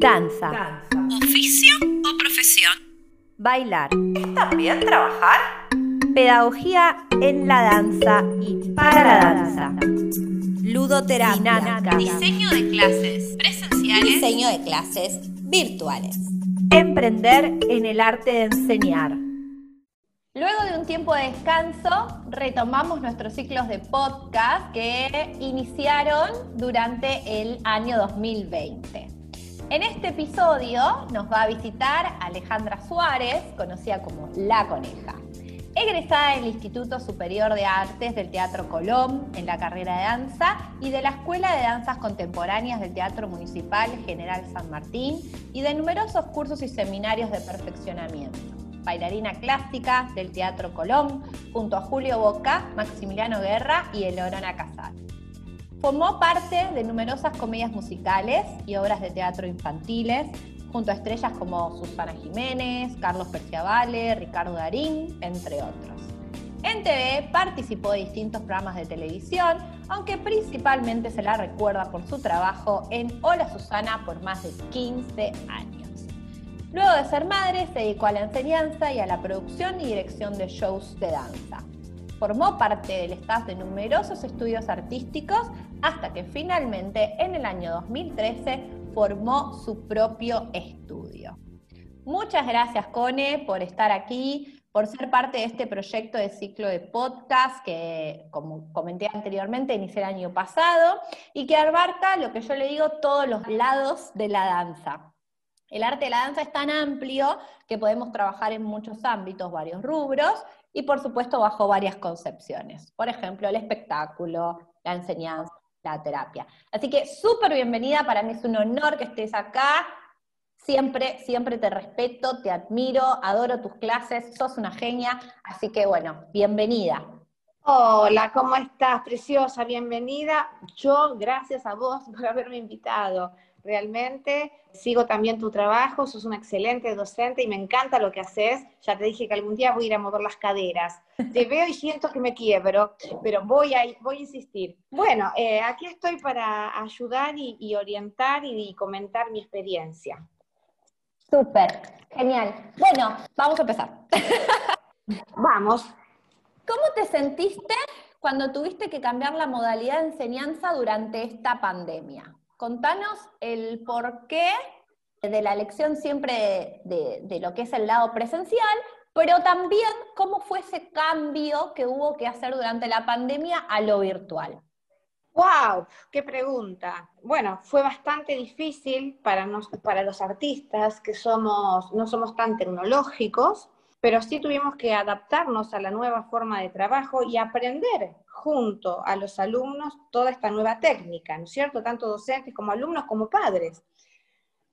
Danza. ¿Oficio o profesión? Bailar. ¿Es también trabajar? Pedagogía en la danza y para la danza. Ludoterapia. Dinámica. Diseño de clases presenciales. Diseño de clases virtuales. Emprender en el arte de enseñar. Luego de un tiempo de descanso, retomamos nuestros ciclos de podcast que iniciaron durante el año 2020. En este episodio nos va a visitar Alejandra Suárez, conocida como La Coneja. Egresada del Instituto Superior de Artes del Teatro Colón en la carrera de danza y de la Escuela de Danzas Contemporáneas del Teatro Municipal General San Martín y de numerosos cursos y seminarios de perfeccionamiento bailarina clásica del Teatro Colón, junto a Julio Boca, Maximiliano Guerra y Eleonora Casal. Formó parte de numerosas comedias musicales y obras de teatro infantiles, junto a estrellas como Susana Jiménez, Carlos Perciavale, Ricardo Darín, entre otros. En TV participó de distintos programas de televisión, aunque principalmente se la recuerda por su trabajo en Hola Susana por más de 15 años. Luego de ser madre, se dedicó a la enseñanza y a la producción y dirección de shows de danza. Formó parte del staff de numerosos estudios artísticos hasta que finalmente en el año 2013 formó su propio estudio. Muchas gracias, Cone, por estar aquí, por ser parte de este proyecto de ciclo de podcast que, como comenté anteriormente, inicié el año pasado y que abarca lo que yo le digo todos los lados de la danza. El arte de la danza es tan amplio que podemos trabajar en muchos ámbitos, varios rubros, y por supuesto bajo varias concepciones. Por ejemplo, el espectáculo, la enseñanza, la terapia. Así que súper bienvenida, para mí es un honor que estés acá. Siempre, siempre te respeto, te admiro, adoro tus clases, sos una genia, así que bueno, bienvenida. Hola, ¿cómo estás? Preciosa, bienvenida. Yo, gracias a vos por haberme invitado realmente. Sigo también tu trabajo, sos una excelente docente y me encanta lo que haces. Ya te dije que algún día voy a ir a mover las caderas. Te veo y siento que me quiebro, pero voy a, voy a insistir. Bueno, eh, aquí estoy para ayudar y, orientar y, comentar mi experiencia. Súper, genial. Bueno, vamos a empezar. Vamos. ¿Cómo te sentiste cuando tuviste que cambiar la modalidad de enseñanza durante esta pandemia? Contanos el porqué de la elección siempre de, lo que es el lado presencial, pero también cómo fue ese cambio que hubo que hacer durante la pandemia a lo virtual. ¡Wow! ¡Qué pregunta! Bueno, fue bastante difícil para, para los artistas que somos, no somos tan tecnológicos, pero sí tuvimos que adaptarnos a la nueva forma de trabajo y aprender junto a los alumnos toda esta nueva técnica, ¿no es cierto? Tanto docentes como alumnos como padres.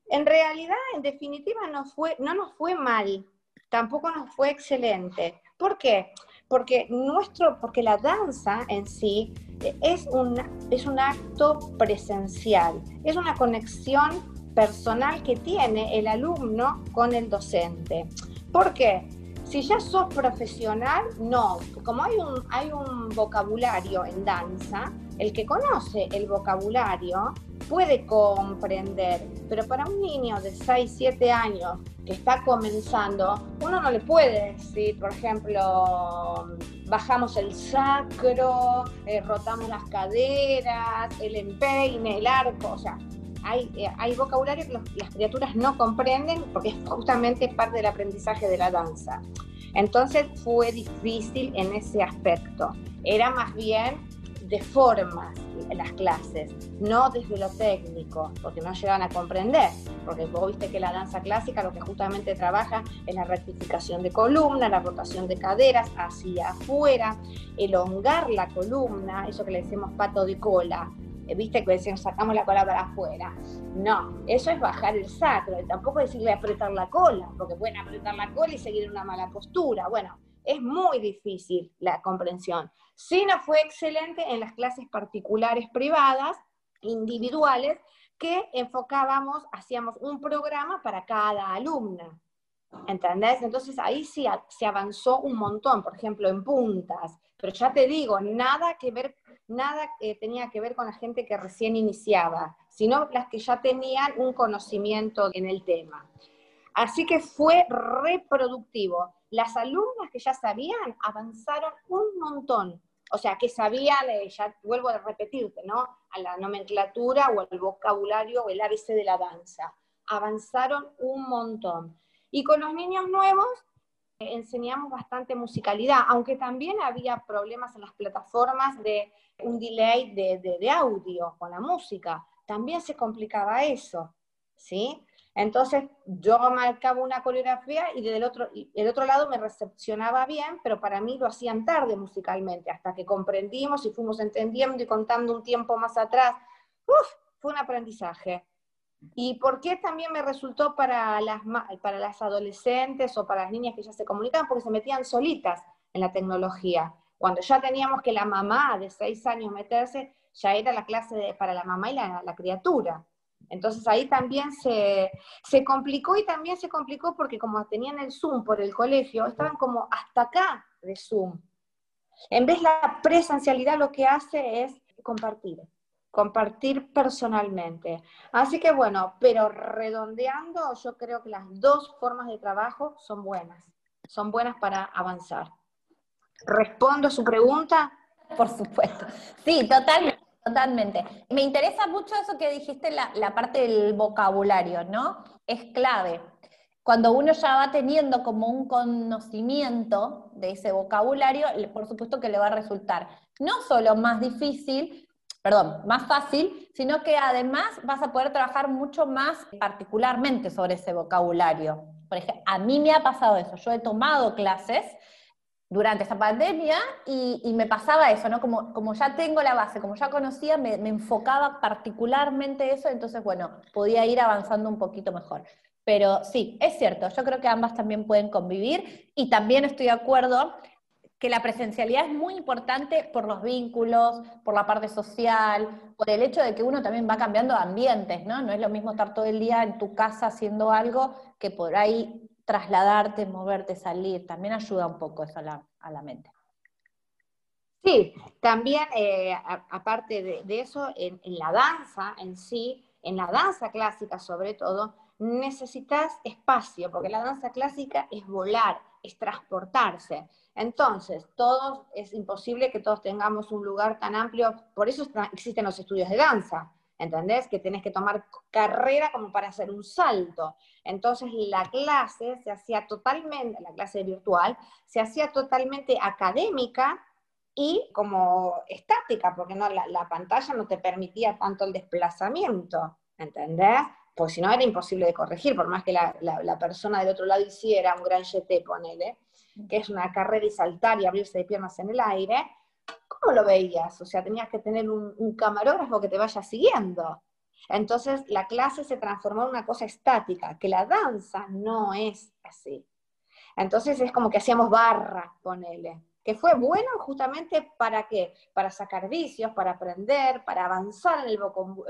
En realidad, en definitiva, no, fue, no nos fue mal, tampoco nos fue excelente. ¿Por qué? Porque, nuestro, porque la danza en sí es un, es un acto presencial, es una conexión personal que tiene el alumno con el docente. ¿Por qué? Si ya sos profesional, no. Como hay un, hay un vocabulario en danza, el que conoce el vocabulario puede comprender, pero para un niño de 6, 7 años que está comenzando, uno no le puede decir, por ejemplo, bajamos el sacro, eh, rotamos las caderas, el empeine, el arco, o sea, hay, eh, hay vocabulario que las criaturas no comprenden porque es justamente parte del aprendizaje de la danza. Entonces fue difícil en ese aspecto. Era más bien de formas las clases, no desde lo técnico, porque no llegan a comprender, porque vos viste que la danza clásica lo que justamente trabaja es la rectificación de columna, la rotación de caderas hacia afuera, elongar la columna, eso que le decimos pato de cola, viste que decimos sacamos la cola para afuera. No, eso es bajar el sacro, tampoco decirle apretar la cola, porque pueden apretar la cola y seguir una mala postura. Bueno, es muy difícil la comprensión. Sí no fue excelente en las clases particulares privadas, individuales, que enfocábamos, hacíamos un programa para cada alumna. ¿Entendés? Entonces ahí sí se avanzó un montón, por ejemplo, en puntas. Pero ya te digo, nada que ver nada eh, tenía que ver con la gente que recién iniciaba, sino las que ya tenían un conocimiento en el tema. Así que fue reproductivo. Las alumnas que ya sabían avanzaron un montón. O sea, que sabían, eh, ya vuelvo a repetirte, ¿no? A la nomenclatura o al vocabulario o el ABC de la danza. Avanzaron un montón. Y con los niños nuevos enseñamos bastante musicalidad, aunque también había problemas en las plataformas de un delay de, de audio con la música. También se complicaba eso, ¿sí? Entonces yo marcaba una coreografía y del otro, el otro lado me recepcionaba bien, pero para mí lo hacían tarde musicalmente, hasta que comprendimos y fuimos entendiendo y contando un tiempo más atrás. Uf, fue un aprendizaje. ¿Y por qué también me resultó para las, para las adolescentes o para las niñas que ya se comunicaban? Porque se metían solitas en la tecnología. Cuando ya teníamos que la mamá de seis años meterse, ya era la clase para la mamá y la criatura. Entonces ahí también se, complicó y también se complicó porque como tenían el Zoom por el colegio, estaban como hasta acá de Zoom. En vez la presencialidad lo que hace es compartir, compartir personalmente. Así que bueno, pero redondeando, yo creo que las dos formas de trabajo son buenas, son buenas para avanzar. ¿Respondo a su pregunta? Por supuesto. Sí, totalmente. Totalmente. Me interesa mucho eso que dijiste, la, parte del vocabulario, ¿no? Es clave. Cuando uno ya va teniendo como un conocimiento de ese vocabulario, por supuesto que le va a resultar no solo más difícil, perdón, más fácil, sino que además vas a poder trabajar mucho más particularmente sobre ese vocabulario. Por ejemplo, a mí me ha pasado eso. Yo he tomado clases durante esa pandemia y, me pasaba eso, ¿no? Como, como ya tengo la base, como ya conocía, me, enfocaba particularmente eso, entonces, bueno, podía ir avanzando un poquito mejor. Pero sí, es cierto, yo creo que ambas también pueden convivir y también estoy de acuerdo que la presencialidad es muy importante por los vínculos, por la parte social, por el hecho de que uno también va cambiando ambientes, ¿no? No es lo mismo estar todo el día en tu casa haciendo algo que por ahí trasladarte, moverte, salir, también ayuda un poco eso a la, mente. Sí, también eh, aparte de, eso, en, la danza en sí, en la danza clásica sobre todo, necesitas espacio, porque la danza clásica es volar, es transportarse. Entonces, todos, es imposible que todos tengamos un lugar tan amplio, por eso existen los estudios de danza, ¿entendés? Que tenés que tomar carrera como para hacer un salto. Entonces la clase se hacía totalmente, la clase virtual, se hacía totalmente académica y como estática, porque no, la, pantalla no te permitía tanto el desplazamiento, ¿entendés? Pues si no era imposible de corregir, por más que la, la persona del otro lado hiciera un gran jeté, ponele, que es una carrera y saltar y abrirse de piernas en el aire, ¿cómo lo veías? O sea, tenías que tener un, camarógrafo que te vaya siguiendo. Entonces la clase se transformó en una cosa estática, que la danza no es así. Entonces es como que hacíamos barra, ponele, que fue bueno justamente para qué? Para sacar vicios, para aprender, para avanzar en el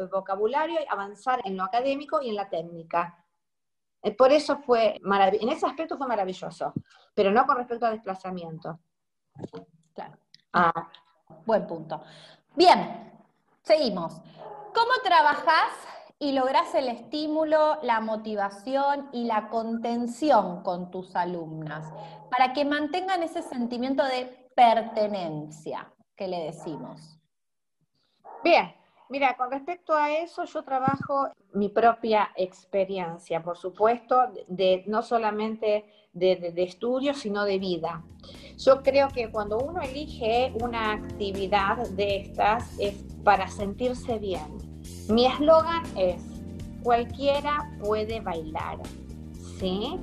vocabulario, avanzar en lo académico y en la técnica. Eh, por eso fue maravilloso, en ese aspecto fue maravilloso, pero no con respecto al desplazamiento. Claro. Ah, Buen punto. Bien, seguimos. ¿Cómo trabajas y logras el estímulo, la motivación y la contención con tus alumnas para que mantengan ese sentimiento de pertenencia que le decimos? Bien, mira, con respecto a eso yo trabajo mi propia experiencia, por supuesto, de, no solamente de, de estudio, sino de vida. Yo creo que cuando uno elige una actividad de estas es para sentirse bien. Mi eslogan es, cualquiera puede bailar, ¿sí?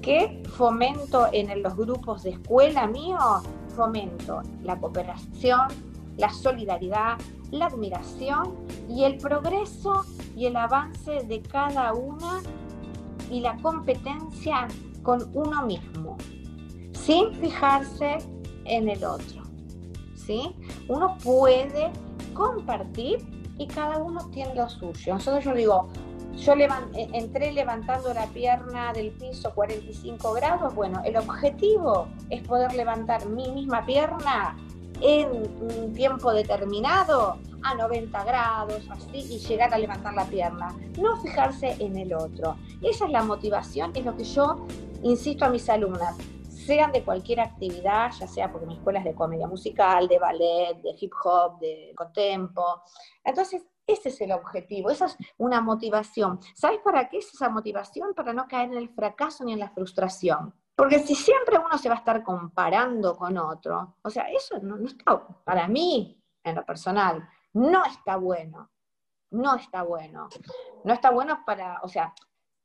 ¿Qué fomento en los grupos de escuela mío? Fomento la cooperación, la solidaridad, la admiración y el progreso y el avance de cada una y la competencia con uno mismo sin fijarse en el otro. ¿sí? Uno puede compartir y cada uno tiene lo suyo. Entonces yo digo, yo eh, entré levantando la pierna del piso 45 grados, bueno, el objetivo es poder levantar mi misma pierna en un tiempo determinado a 90 grados, así, y llegar a levantar la pierna. No fijarse en el otro. Esa es la motivación, es lo que yo insisto a mis alumnas sean de cualquier actividad, ya sea porque mi escuela es de comedia musical, de ballet, de hip hop, de contempo. Entonces, ese es el objetivo, esa es una motivación. ¿Sabes para qué es esa motivación? Para no caer en el fracaso ni en la frustración. Porque si siempre uno se va a estar comparando con otro, o sea, eso no, está, para mí, en lo personal, no está bueno. No está bueno. No está bueno para, o sea,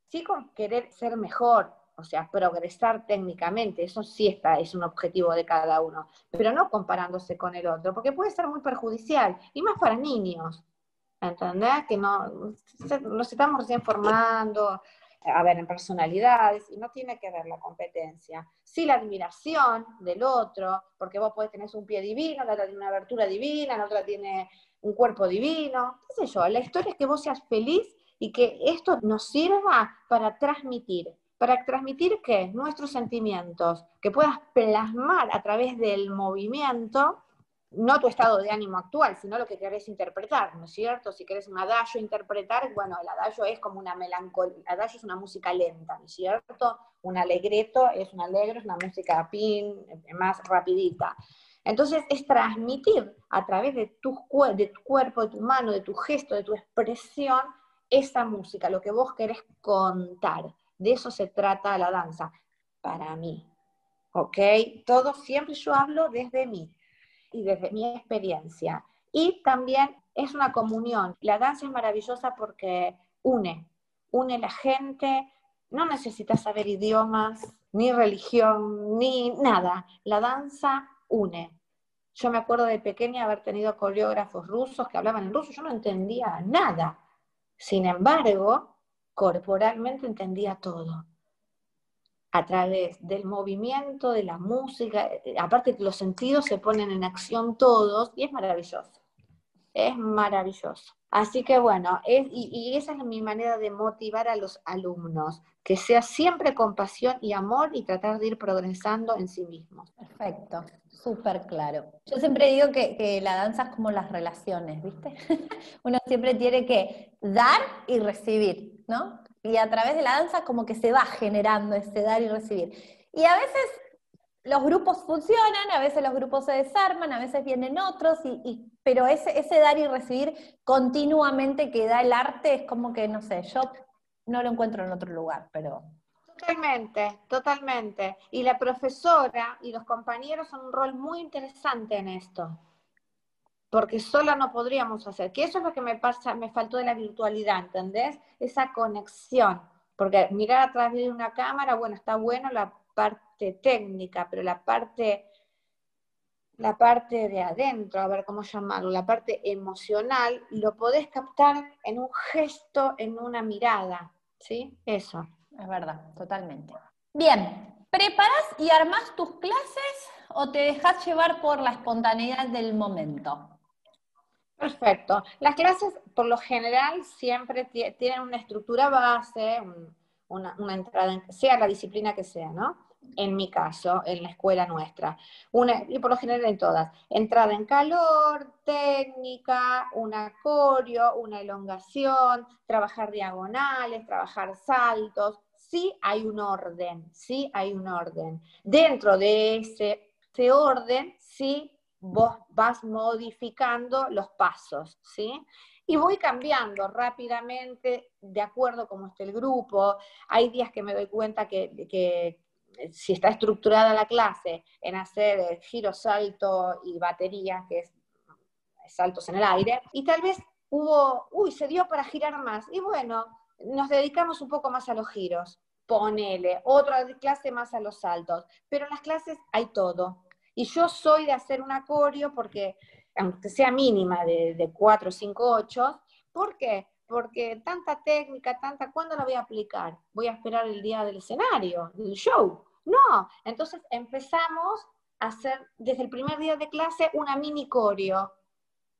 sí con querer ser mejor, o sea, progresar técnicamente, eso sí está, es un objetivo de cada uno, pero no comparándose con el otro, porque puede ser muy perjudicial, y más para niños, ¿entendés? Que no, nos estamos recién formando, a ver, en personalidades, y no tiene que ver la competencia. Sí la admiración del otro, porque vos podés tener un pie divino, la otra tiene una abertura divina, la otra tiene un cuerpo divino, qué sé yo, la historia es que vos seas feliz y que esto nos sirva para transmitir para transmitir qué? Nuestros sentimientos, que puedas plasmar a través del movimiento, no tu estado de ánimo actual, sino lo que querés interpretar, ¿no es cierto? Si querés un adagio interpretar, bueno, el adagio es como una melancolía, el adagio es una música lenta, ¿no es cierto? Un alegreto es un alegre, es una música pin, más rapidita. Entonces es transmitir a través de tu, de tu cuerpo, de tu mano, de tu gesto, de tu expresión, esa música, lo que vos querés contar. De eso se trata la danza, para mí. ¿Ok? Todo siempre yo hablo desde mí y desde mi experiencia. Y también es una comunión. La danza es maravillosa porque une, une la gente. No necesitas saber idiomas, ni religión, ni nada. La danza une. Yo me acuerdo de pequeña haber tenido coreógrafos rusos que hablaban en ruso, yo no entendía nada. Sin embargo, corporalmente entendía todo. A través del movimiento, de la música, eh, aparte que los sentidos se ponen en acción todos y es maravilloso. Es maravilloso. Así que bueno, y, esa es mi manera de motivar a los alumnos, que sea siempre con pasión y amor y tratar de ir progresando en sí mismos. Perfecto, súper claro. Yo siempre digo que, que, la danza es como las relaciones, ¿viste? Uno siempre tiene que dar y recibir. ¿no? Y a través de la danza como que se va generando ese dar y recibir. Y a veces los grupos funcionan, a veces los grupos se desarman, a veces vienen otros, y, pero ese, ese dar y recibir continuamente que da el arte es como que, no sé, yo no lo encuentro en otro lugar, pero... Totalmente, totalmente. Y la profesora y los compañeros son un rol muy interesante en esto porque sola no podríamos hacer. Que eso es lo que me pasa, me faltó de la virtualidad, ¿entendés? Esa conexión. Porque mirar a través de una cámara, bueno, está bueno la parte técnica, pero la parte, la parte de adentro, a ver cómo llamarlo, la parte emocional, lo podés captar en un gesto, en una mirada, ¿sí? Eso. Es verdad, totalmente. Bien, ¿preparas y armas tus clases o te dejas llevar por la espontaneidad del momento? Perfecto. Las clases, por lo general, siempre tienen una estructura base, una, entrada, sea la disciplina que sea, ¿no? En mi caso, en la escuela nuestra. Y por lo general en todas. Entrada en calor, técnica, una coreo, una elongación, trabajar diagonales, trabajar saltos. Sí hay un orden, sí hay un orden. Dentro de ese orden, sí vos vas modificando los pasos, ¿sí? Y voy cambiando rápidamente de acuerdo a esté el grupo. Hay días que me doy cuenta que, si está estructurada la clase en hacer giro, salto y batería, que es saltos en el aire, y tal vez hubo, uy, se dio para girar más. Y bueno, nos dedicamos un poco más a los giros. Ponele, otra clase más a los saltos. Pero en las clases hay todo. Y yo soy de hacer un acorio porque, aunque sea mínima, de, de 4, 5, 8, ¿por qué? Porque tanta técnica, tanta, ¿cuándo la voy a aplicar? Voy a esperar el día del escenario, del show. No, entonces empezamos a hacer desde el primer día de clase una mini coreo,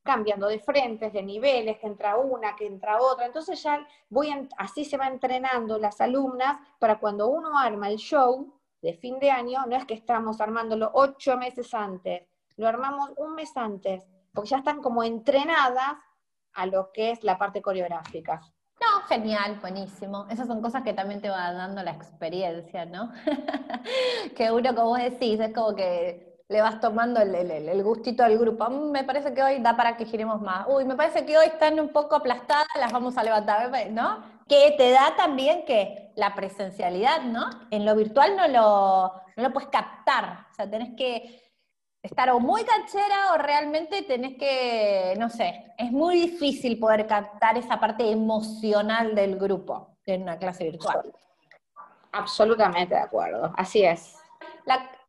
cambiando de frentes, de niveles, que entra una, que entra otra. Entonces ya voy, así se va entrenando las alumnas para cuando uno arma el show, de fin de año, no es que estamos armándolo ocho meses antes, lo armamos un mes antes, porque ya están como entrenadas a lo que es la parte coreográfica. No, genial, buenísimo. Esas son cosas que también te va dando la experiencia, ¿no? que uno, como vos decís, es como que le vas tomando el, gustito al grupo. Mm, me parece que hoy da para que giremos más. Uy, me parece que hoy están un poco aplastadas, las vamos a levantar, ¿no? Que te da también que la presencialidad, ¿no? En lo virtual no lo, no lo puedes captar. O sea, tenés que estar o muy canchera o realmente tenés que, no sé, es muy difícil poder captar esa parte emocional del grupo en una clase virtual. Absolutamente de acuerdo, así es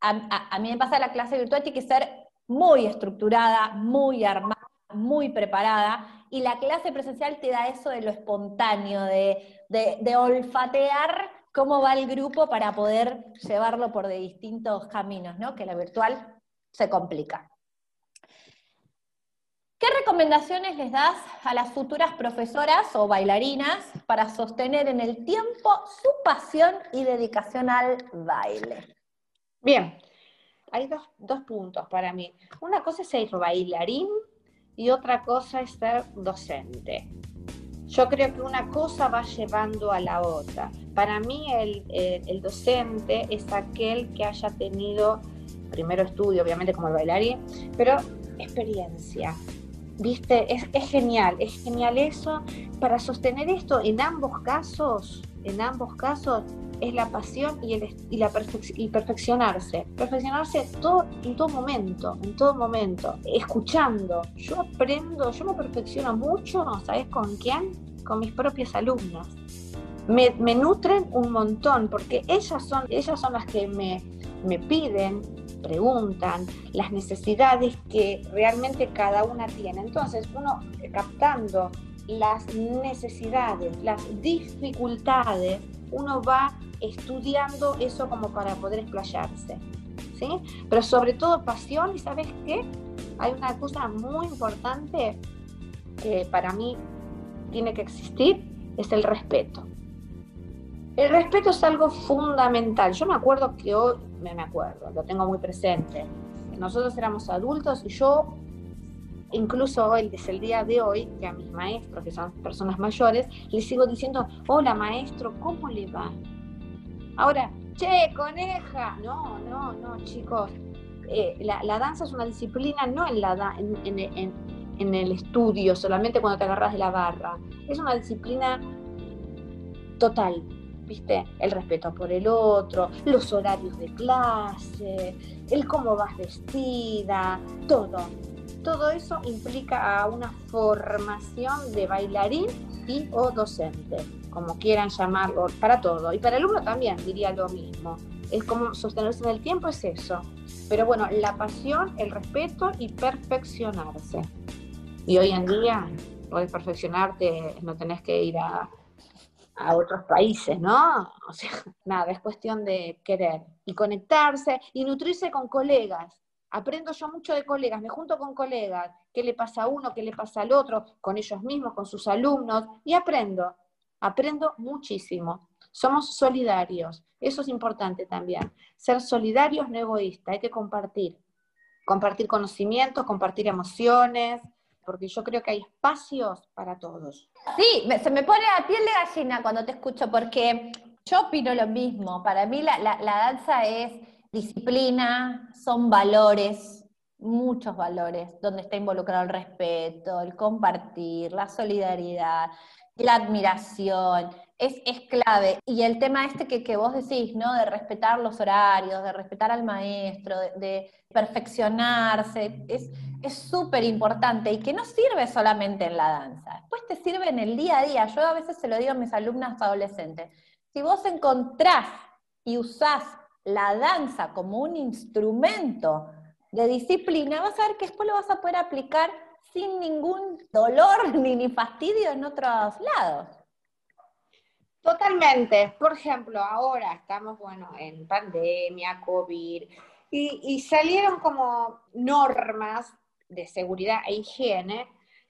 a, mí me pasa la clase virtual tiene que ser muy estructurada, muy armada, muy preparada, y la clase presencial te da eso de lo espontáneo, de, de, olfatear cómo va el grupo para poder llevarlo por de distintos caminos, ¿no? Que la virtual se complica. ¿Qué recomendaciones les das a las futuras profesoras o bailarinas para sostener en el tiempo su pasión y dedicación al baile? Bien, hay dos, puntos para mí. Una cosa es ser bailarín y otra cosa es ser docente. Yo creo que una cosa va llevando a la otra. Para mí el, docente es aquel que haya tenido, primero estudio obviamente como el bailarín, pero experiencia. ¿Viste? Es, es genial, es genial eso. Para sostener esto en ambos casos, en ambos casos, es la pasión y, el, y, la perfeccionarse. Perfeccionarse todo, en todo momento, en todo momento, escuchando. Yo aprendo, yo me perfecciono mucho, ¿sabes con quién? Con mis propias alumnas. Me, me nutren un montón porque ellas son, ellas son las que me, me piden, preguntan, las necesidades que realmente cada una tiene. Entonces, uno captando las necesidades, las dificultades, uno va estudiando eso como para poder explayarse. ¿sí? Pero sobre todo pasión y sabes qué? Hay una cosa muy importante que para mí tiene que existir, es el respeto. El respeto es algo fundamental. Yo me acuerdo que hoy, me acuerdo, lo tengo muy presente. Nosotros éramos adultos y yo, incluso hoy, desde el día de hoy, que a mis maestros, que son personas mayores, les sigo diciendo, hola maestro, ¿cómo le va? Ahora, che, coneja. No, no, no, chicos. Eh, la, danza es una disciplina no en, la, en, el estudio, solamente cuando te agarras de la barra. Es una disciplina total, ¿viste? El respeto por el otro, los horarios de clase, el cómo vas vestida, todo. Todo eso implica a una formación de bailarín y o docente como quieran llamarlo, para todo. Y para el alumno también diría lo mismo. Es como sostenerse en el tiempo, es eso. Pero bueno, la pasión, el respeto y perfeccionarse. Y hoy en día puedes perfeccionarte, no tenés que ir a, a otros países, ¿no? O sea, nada, es cuestión de querer y conectarse y nutrirse con colegas. Aprendo yo mucho de colegas, me junto con colegas, qué le pasa a uno, qué le pasa al otro, con ellos mismos, con sus alumnos, y aprendo. Aprendo muchísimo. Somos solidarios. Eso es importante también. Ser solidarios, no egoístas. Hay que compartir. Compartir conocimientos, compartir emociones, porque yo creo que hay espacios para todos. Sí, se me pone la piel de gallina cuando te escucho, porque yo opino lo mismo. Para mí la, la danza es disciplina, son valores, muchos valores, donde está involucrado el respeto, el compartir, la solidaridad, la admiración, es, es, clave. Y el tema este que, que, vos decís, ¿no? De respetar los horarios, de respetar al maestro, de, perfeccionarse, es súper importante y que no sirve solamente en la danza, después te sirve en el día a día. Yo a veces se lo digo a mis alumnas adolescentes. Si vos encontrás y usás la danza como un instrumento de disciplina, vas a ver que después lo vas a poder aplicar sin ningún dolor ni, ni fastidio en otros lados. Totalmente. Por ejemplo, ahora estamos, bueno, en pandemia, COVID, y, y, salieron como normas de seguridad e higiene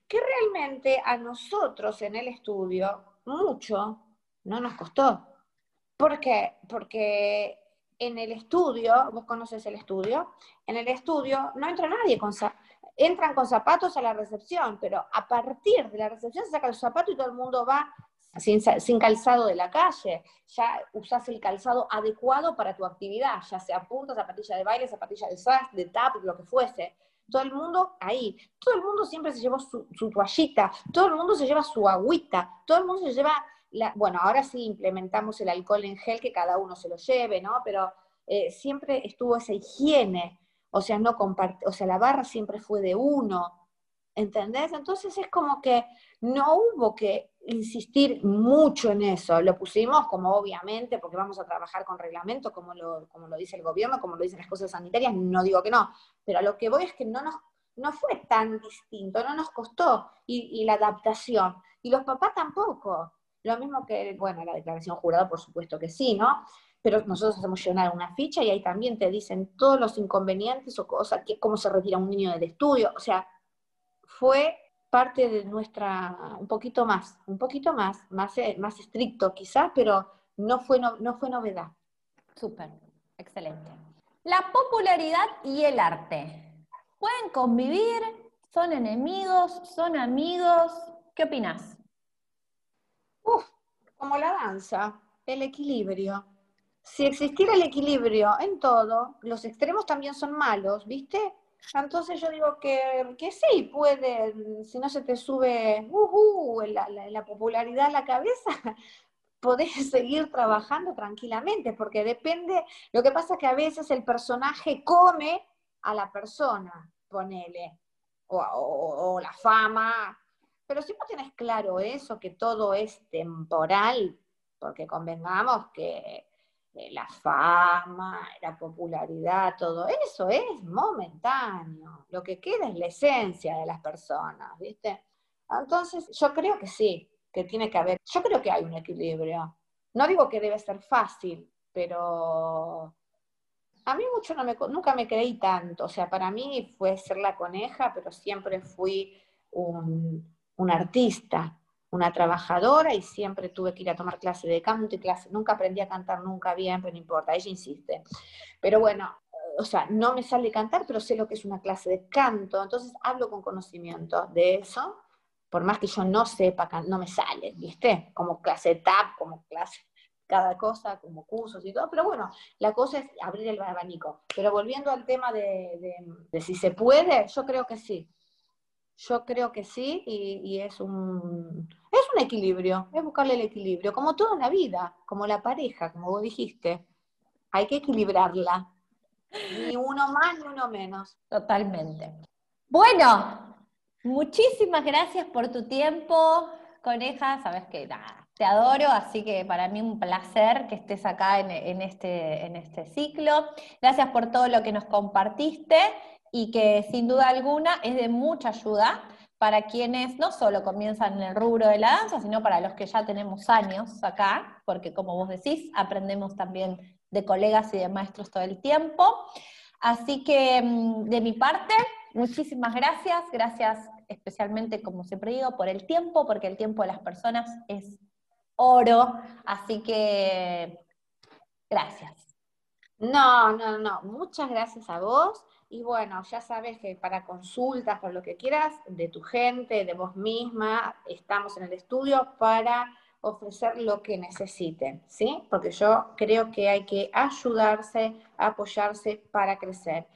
que realmente a nosotros en el estudio mucho no nos costó. ¿Por qué? Porque en el estudio, vos conoces el estudio, en el estudio no entra nadie con entran con zapatos a la recepción, pero a partir de la recepción se saca el zapato y todo el mundo va sin, calzado de la calle, ya usás el calzado adecuado para tu actividad, ya sea punta, zapatilla de baile, zapatilla de sax, de tap, lo que fuese. Todo el mundo ahí, todo el mundo siempre se llevó su toallita, todo el mundo se lleva su agüita, todo el mundo se lleva, la, bueno, ahora sí implementamos el alcohol en gel, que cada uno se lo lleve, ¿no? Pero eh, siempre estuvo esa higiene, o sea, no comparte, o sea, la barra siempre fue de uno, ¿entendés? Entonces es como que no hubo que insistir mucho en eso, lo pusimos como obviamente, porque vamos a trabajar con reglamento, como lo, como lo dice el gobierno, como lo dicen las cosas sanitarias, no digo que no, pero a lo que voy es que no nos no fue tan distinto, no nos costó, y, y la adaptación, y los papás tampoco, lo mismo que, bueno, la declaración jurada, por supuesto que sí, ¿no? pero nosotros hacemos llenar una ficha y ahí también te dicen todos los inconvenientes o cosas, que, cómo se retira un niño del estudio, o sea, fue parte de nuestra, un poquito más, un poquito más, más, eh, más estricto quizás, pero no fue, no, no fue novedad. Súper, excelente. La popularidad y el arte. ¿Pueden convivir? ¿Son enemigos? ¿Son amigos? ¿Qué opinas? Uf, como la danza, el equilibrio si existiera el equilibrio en todo, los extremos también son malos, ¿viste? Entonces yo digo que, que sí, puede, si no se te sube uh, la, la, popularidad a la cabeza, podés seguir trabajando tranquilamente, porque depende, lo que pasa es que a veces el personaje come a la persona, ponele, o, o la fama, pero si no tienes claro eso, que todo es temporal, porque convengamos que la fama, la popularidad, todo eso es momentáneo. Lo que queda es la esencia de las personas, ¿viste? Entonces, yo creo que sí, que tiene que haber, yo creo que hay un equilibrio. No digo que debe ser fácil, pero a mí mucho no me, nunca me creí tanto. O sea, para mí fue ser la coneja, pero siempre fui un, un artista una trabajadora y siempre tuve que ir a tomar clase de canto y clase, nunca aprendí a cantar nunca bien, pero no importa, ella insiste. Pero bueno, o sea, no me sale cantar, pero sé lo que es una clase de canto, entonces hablo con conocimiento de eso, por más que yo no sepa, no me sale, ¿viste? Como clase tap, como clase, cada cosa, como cursos y todo, pero bueno, la cosa es abrir el abanico. Pero volviendo al tema de, de si se puede, yo creo que sí. Yo creo que sí, y, es, un, es un equilibrio, es buscarle el equilibrio, como toda la vida, como la pareja, como vos dijiste. Hay que equilibrarla. Ni uno más ni uno menos. Totalmente. Bueno, muchísimas gracias por tu tiempo, coneja. Sabes que te adoro, así que para mí un placer que estés acá en, este, en este ciclo. Gracias por todo lo que nos compartiste y que sin duda alguna es de mucha ayuda para quienes no solo comienzan en el rubro de la danza, sino para los que ya tenemos años acá, porque como vos decís, aprendemos también de colegas y de maestros todo el tiempo. Así que mm, de mi parte, muchísimas gracias, gracias especialmente, como siempre digo, por el tiempo, porque el tiempo de las personas es oro, así que gracias. No, no, no, muchas gracias a vos y bueno, ya sabes que para consultas, para lo que quieras, de tu gente, de vos misma, estamos en el estudio para ofrecer lo que necesiten, ¿sí? Porque yo creo que hay que ayudarse, apoyarse para crecer.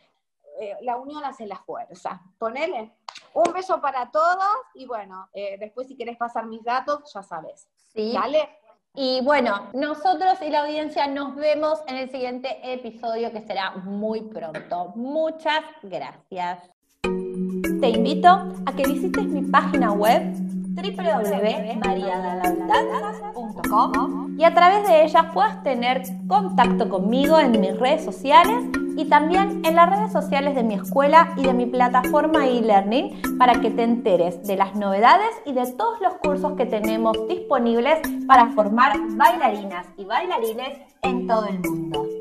Eh, la unión hace la fuerza. Ponele un beso para todos y bueno, eh, después si quieres pasar mis datos, ya sabes. Sí. Dale. Y bueno, nosotros y la audiencia nos vemos en el siguiente episodio que será muy pronto. Muchas gracias. Te invito a que visites mi página web www.mariadalandanzas.com y a través de ella puedas tener contacto conmigo en mis redes sociales y también en las redes sociales de mi escuela y de mi plataforma e-learning para que te enteres de las novedades y de todos los cursos que tenemos disponibles para formar bailarinas y bailarines en todo el mundo.